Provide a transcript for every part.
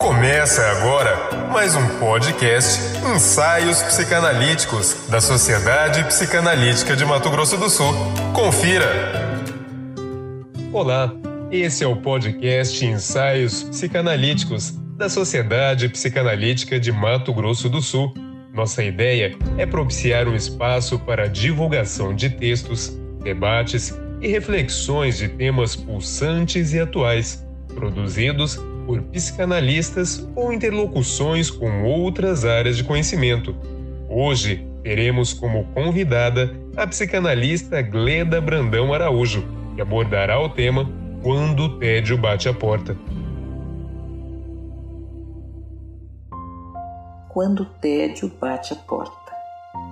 Começa agora mais um podcast Ensaios Psicanalíticos da Sociedade Psicanalítica de Mato Grosso do Sul. Confira! Olá, esse é o podcast Ensaios Psicanalíticos da Sociedade Psicanalítica de Mato Grosso do Sul. Nossa ideia é propiciar um espaço para a divulgação de textos, debates e reflexões de temas pulsantes e atuais, produzidos por psicanalistas ou interlocuções com outras áreas de conhecimento. Hoje teremos como convidada a psicanalista Gleda Brandão Araújo, que abordará o tema Quando o tédio bate a porta. Quando o tédio bate a porta.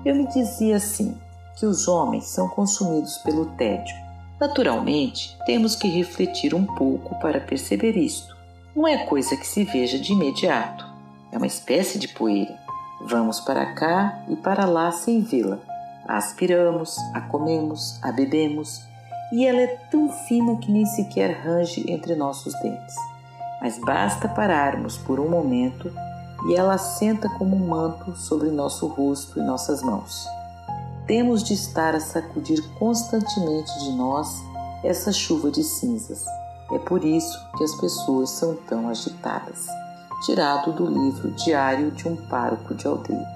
Eu me dizia assim, que os homens são consumidos pelo tédio. Naturalmente, temos que refletir um pouco para perceber isto não é coisa que se veja de imediato. É uma espécie de poeira. Vamos para cá e para lá sem vê-la. A aspiramos, a comemos, a bebemos, e ela é tão fina que nem sequer range entre nossos dentes. Mas basta pararmos por um momento e ela assenta como um manto sobre nosso rosto e nossas mãos. Temos de estar a sacudir constantemente de nós essa chuva de cinzas é por isso que as pessoas são tão agitadas. Tirado do livro Diário de um Pároco de Aldeia.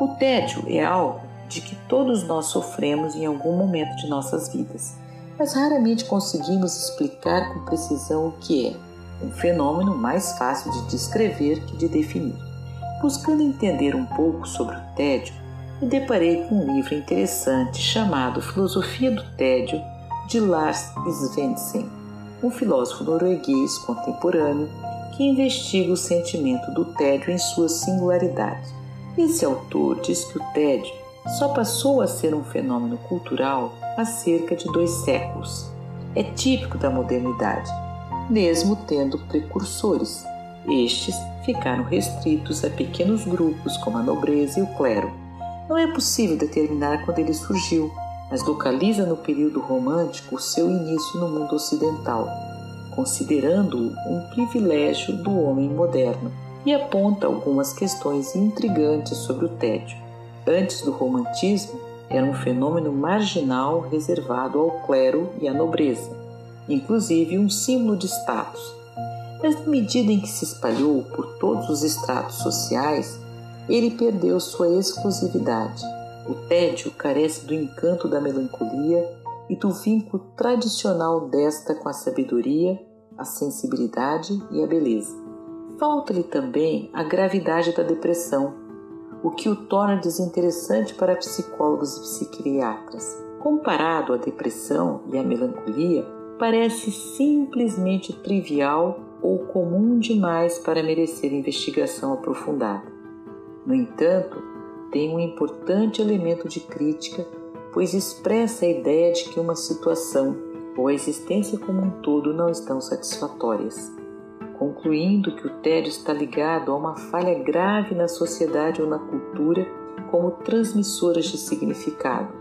O tédio é algo de que todos nós sofremos em algum momento de nossas vidas, mas raramente conseguimos explicar com precisão o que é. Um fenômeno mais fácil de descrever que de definir. Buscando entender um pouco sobre o tédio, me deparei com um livro interessante chamado Filosofia do Tédio, de Lars Svensson um filósofo norueguês contemporâneo que investiga o sentimento do tédio em sua singularidade. Esse autor diz que o tédio só passou a ser um fenômeno cultural há cerca de dois séculos. É típico da modernidade, mesmo tendo precursores. Estes ficaram restritos a pequenos grupos como a nobreza e o clero. Não é possível determinar quando ele surgiu, mas localiza no período romântico o seu início no mundo ocidental, considerando-o um privilégio do homem moderno, e aponta algumas questões intrigantes sobre o tédio. Antes do romantismo, era um fenômeno marginal reservado ao clero e à nobreza, inclusive um símbolo de status. Mas na medida em que se espalhou por todos os estratos sociais, ele perdeu sua exclusividade o tédio carece do encanto da melancolia e do vínculo tradicional desta com a sabedoria, a sensibilidade e a beleza. Falta-lhe também a gravidade da depressão, o que o torna desinteressante para psicólogos e psiquiatras. Comparado à depressão e à melancolia, parece simplesmente trivial ou comum demais para merecer investigação aprofundada. No entanto, tem um importante elemento de crítica, pois expressa a ideia de que uma situação ou a existência como um todo não estão satisfatórias, concluindo que o tédio está ligado a uma falha grave na sociedade ou na cultura como transmissoras de significado,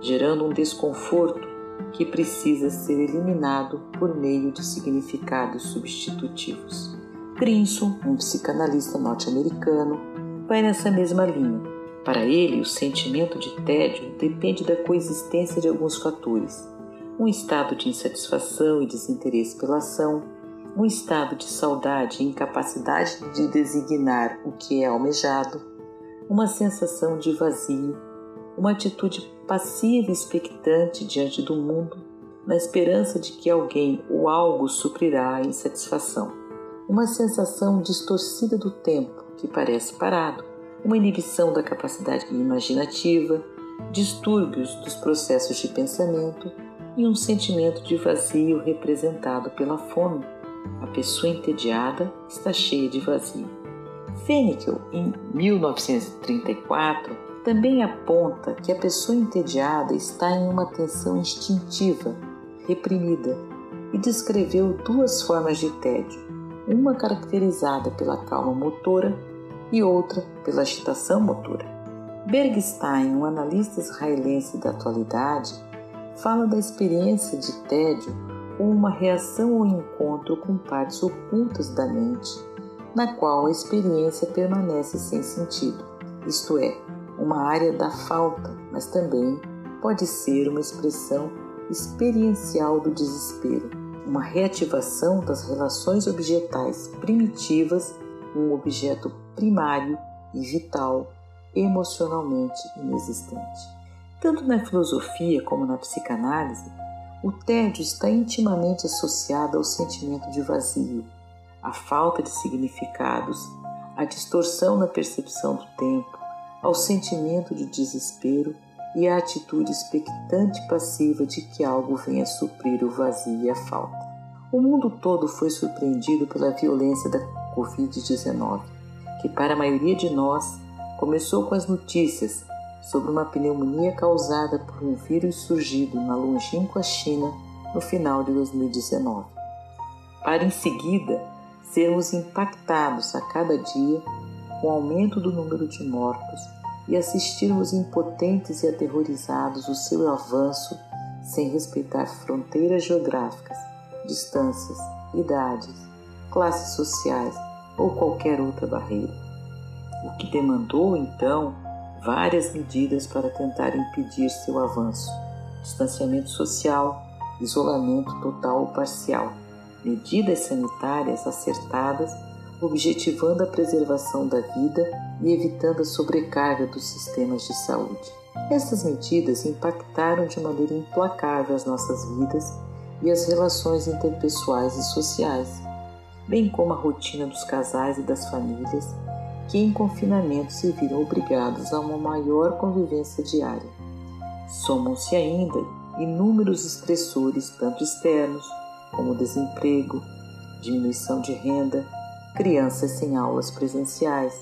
gerando um desconforto que precisa ser eliminado por meio de significados substitutivos. Grinson, um psicanalista norte-americano, vai nessa mesma linha para ele, o sentimento de tédio depende da coexistência de alguns fatores: um estado de insatisfação e desinteresse pela ação, um estado de saudade e incapacidade de designar o que é almejado, uma sensação de vazio, uma atitude passiva e expectante diante do mundo, na esperança de que alguém ou algo suprirá a insatisfação, uma sensação distorcida do tempo que parece parado uma inibição da capacidade imaginativa, distúrbios dos processos de pensamento e um sentimento de vazio representado pela fome. A pessoa entediada está cheia de vazio. Fenikel, em 1934, também aponta que a pessoa entediada está em uma tensão instintiva, reprimida, e descreveu duas formas de tédio, uma caracterizada pela calma motora e outra pela agitação motora. Bergstein, um analista israelense da atualidade, fala da experiência de tédio como uma reação ao encontro com partes ocultas da mente na qual a experiência permanece sem sentido, isto é, uma área da falta, mas também pode ser uma expressão experiencial do desespero, uma reativação das relações objetais primitivas um objeto primário e vital, emocionalmente inexistente. Tanto na filosofia como na psicanálise, o tédio está intimamente associado ao sentimento de vazio, à falta de significados, à distorção na percepção do tempo, ao sentimento de desespero e à atitude expectante passiva de que algo venha suprir o vazio e a falta. O mundo todo foi surpreendido pela violência da Covid-19, que para a maioria de nós começou com as notícias sobre uma pneumonia causada por um vírus surgido na longínqua China no final de 2019, para em seguida sermos impactados a cada dia com o aumento do número de mortos e assistirmos impotentes e aterrorizados o seu avanço sem respeitar fronteiras geográficas, distâncias, idades, classes sociais ou qualquer outra barreira. O que demandou, então, várias medidas para tentar impedir seu avanço: distanciamento social, isolamento total ou parcial, medidas sanitárias acertadas, objetivando a preservação da vida e evitando a sobrecarga dos sistemas de saúde. Essas medidas impactaram de maneira implacável as nossas vidas e as relações interpessoais e sociais, bem como a rotina dos casais e das famílias que em confinamento se viram obrigados a uma maior convivência diária. Somam-se ainda inúmeros estressores, tanto externos como desemprego, diminuição de renda, crianças sem aulas presenciais,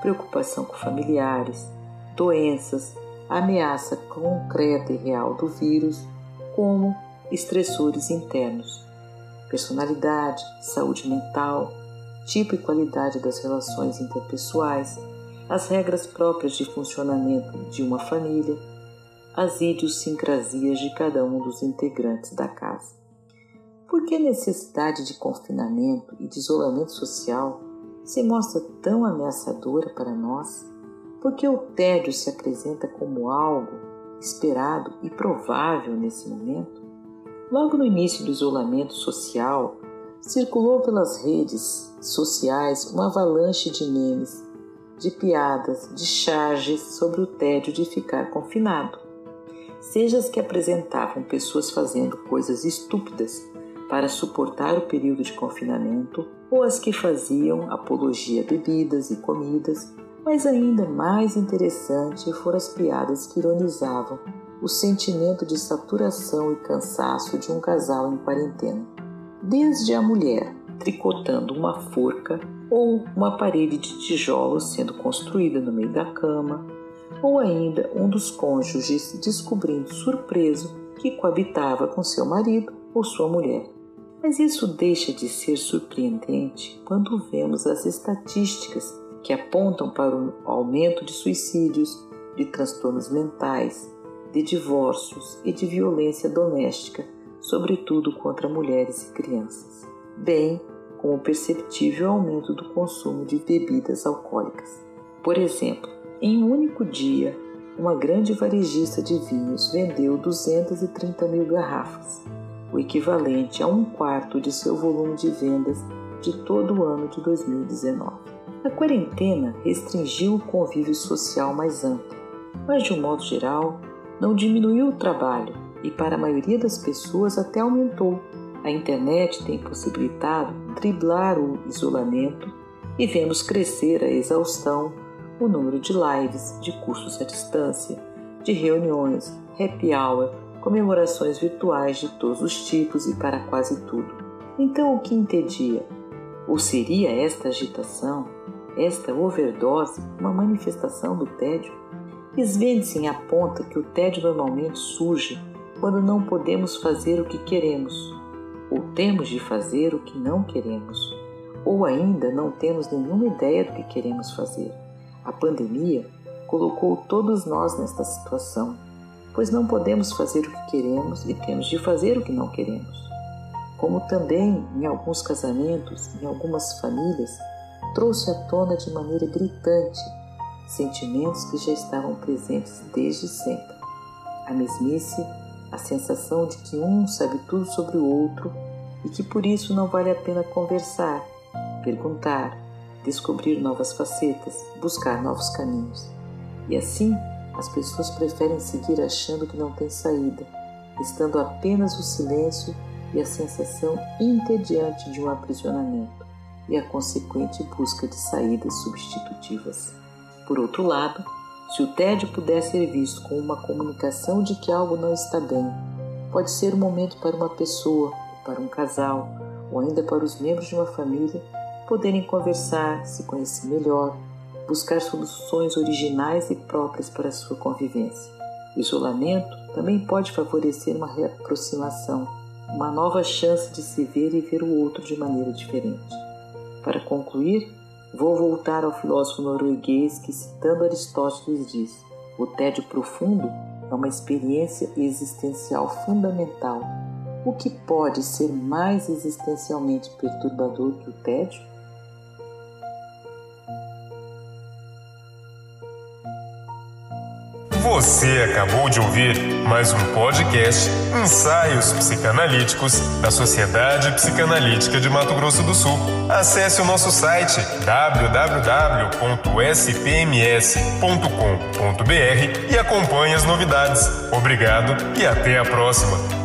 preocupação com familiares, doenças, ameaça concreta e real do vírus, como estressores internos, personalidade, saúde mental, tipo e qualidade das relações interpessoais, as regras próprias de funcionamento de uma família, as idiosincrasias de cada um dos integrantes da casa. Por que a necessidade de confinamento e de isolamento social se mostra tão ameaçadora para nós? Porque o tédio se apresenta como algo esperado e provável nesse momento? Logo no início do isolamento social, circulou pelas redes sociais uma avalanche de memes, de piadas, de charges sobre o tédio de ficar confinado. Seja as que apresentavam pessoas fazendo coisas estúpidas para suportar o período de confinamento, ou as que faziam apologia a bebidas e comidas, mas ainda mais interessante foram as piadas que ironizavam o sentimento de saturação e cansaço de um casal em quarentena desde a mulher tricotando uma forca ou uma parede de tijolos sendo construída no meio da cama, ou ainda um dos cônjuges descobrindo surpreso que coabitava com seu marido ou sua mulher. Mas isso deixa de ser surpreendente quando vemos as estatísticas que apontam para o aumento de suicídios, de transtornos mentais, de divórcios e de violência doméstica sobretudo contra mulheres e crianças, bem como o perceptível aumento do consumo de bebidas alcoólicas. Por exemplo, em um único dia, uma grande varejista de vinhos vendeu 230 mil garrafas, o equivalente a um quarto de seu volume de vendas de todo o ano de 2019. A quarentena restringiu o convívio social mais amplo, mas de um modo geral, não diminuiu o trabalho, e para a maioria das pessoas até aumentou. A internet tem possibilitado driblar o isolamento e vemos crescer a exaustão o número de lives, de cursos à distância, de reuniões, happy hour, comemorações virtuais de todos os tipos e para quase tudo. Então, o que entendia? Ou seria esta agitação, esta overdose, uma manifestação do tédio? Svensson aponta que o tédio normalmente surge quando não podemos fazer o que queremos, ou temos de fazer o que não queremos, ou ainda não temos nenhuma ideia do que queremos fazer. A pandemia colocou todos nós nesta situação, pois não podemos fazer o que queremos e temos de fazer o que não queremos. Como também em alguns casamentos, em algumas famílias, trouxe à tona de maneira gritante sentimentos que já estavam presentes desde sempre. A mesmice, a sensação de que um sabe tudo sobre o outro e que por isso não vale a pena conversar, perguntar, descobrir novas facetas, buscar novos caminhos. E assim, as pessoas preferem seguir achando que não tem saída, estando apenas o silêncio e a sensação entediante de um aprisionamento e a consequente busca de saídas substitutivas. Por outro lado, se o tédio puder ser visto como uma comunicação de que algo não está bem, pode ser um momento para uma pessoa, para um casal, ou ainda para os membros de uma família poderem conversar, se conhecer melhor, buscar soluções originais e próprias para a sua convivência. O isolamento também pode favorecer uma reaproximação, uma nova chance de se ver e ver o outro de maneira diferente. Para concluir, vou voltar ao filósofo norueguês que, citando Aristóteles, diz: o tédio profundo é uma experiência existencial fundamental. O que pode ser mais existencialmente perturbador que o tédio? Você acabou de ouvir mais um podcast Ensaios Psicanalíticos da Sociedade Psicanalítica de Mato Grosso do Sul. Acesse o nosso site www.spms.com.br e acompanhe as novidades. Obrigado e até a próxima!